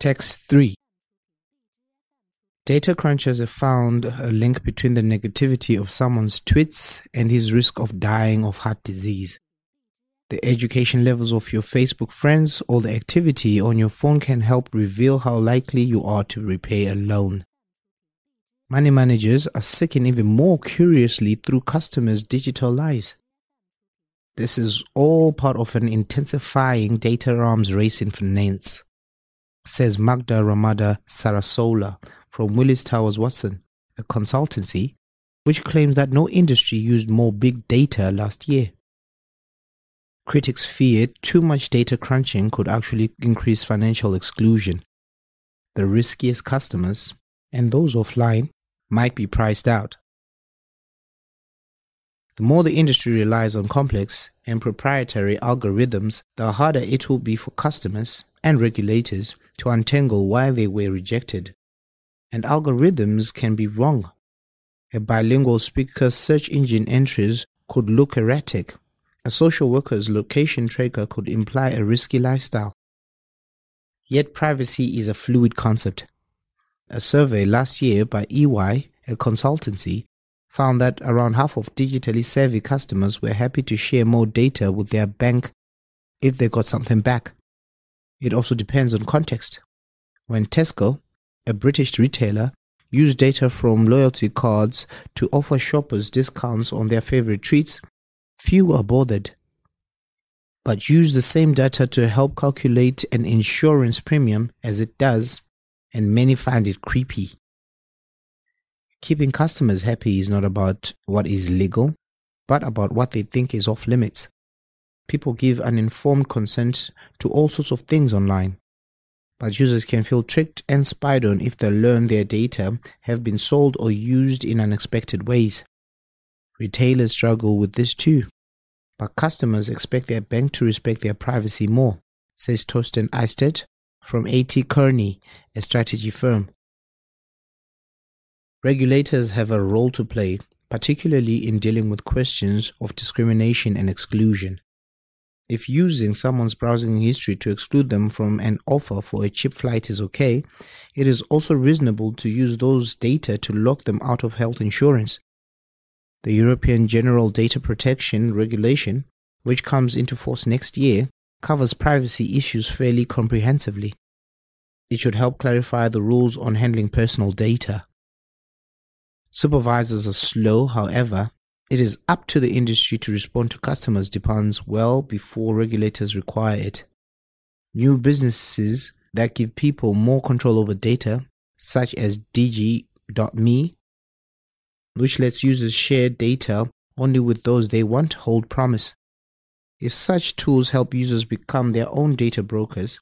Text 3 Data crunchers have found a link between the negativity of someone's tweets and his risk of dying of heart disease. The education levels of your Facebook friends or the activity on your phone can help reveal how likely you are to repay a loan. Money managers are seeking even more curiously through customers' digital lives. This is all part of an intensifying data arms race in finance, says Magda Ramada Sarasola from Willis Towers Watson, a consultancy which claims that no industry used more big data last year. Critics feared too much data crunching could actually increase financial exclusion. The riskiest customers, and those offline, might be priced out. The more the industry relies on complex and proprietary algorithms, the harder it will be for customers and regulators to untangle why they were rejected. And algorithms can be wrong. A bilingual speaker's search engine entries could look erratic. A social worker's location tracker could imply a risky lifestyle. Yet privacy is a fluid concept. A survey last year by EY, a consultancy, found that around half of digitally savvy customers were happy to share more data with their bank if they got something back. It also depends on context. When Tesco, a British retailer, used data from loyalty cards to offer shoppers discounts on their favorite treats, few were bothered. But use the same data to help calculate an insurance premium as it does, and many find it creepy. Keeping customers happy is not about what is legal, but about what they think is off limits. People give uninformed consent to all sorts of things online, but users can feel tricked and spied on if they learn their data have been sold or used in unexpected ways. Retailers struggle with this too, but customers expect their bank to respect their privacy more, says Torsten Eistert from AT Kearney, a strategy firm. Regulators have a role to play, particularly in dealing with questions of discrimination and exclusion. If using someone's browsing history to exclude them from an offer for a cheap flight is okay, it is also reasonable to use those data to lock them out of health insurance. The European General Data Protection Regulation, which comes into force next year, covers privacy issues fairly comprehensively. It should help clarify the rules on handling personal data. Supervisors are slow, however, it is up to the industry to respond to customers' demands well before regulators require it. New businesses that give people more control over data, such as Digi.me, which lets users share data only with those they want, hold promise. If such tools help users become their own data brokers,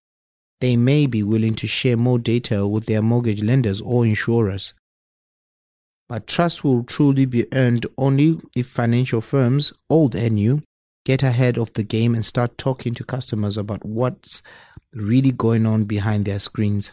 they may be willing to share more data with their mortgage lenders or insurers. But trust will truly be earned only if financial firms, old and new, get ahead of the game and start talking to customers about what's really going on behind their screens.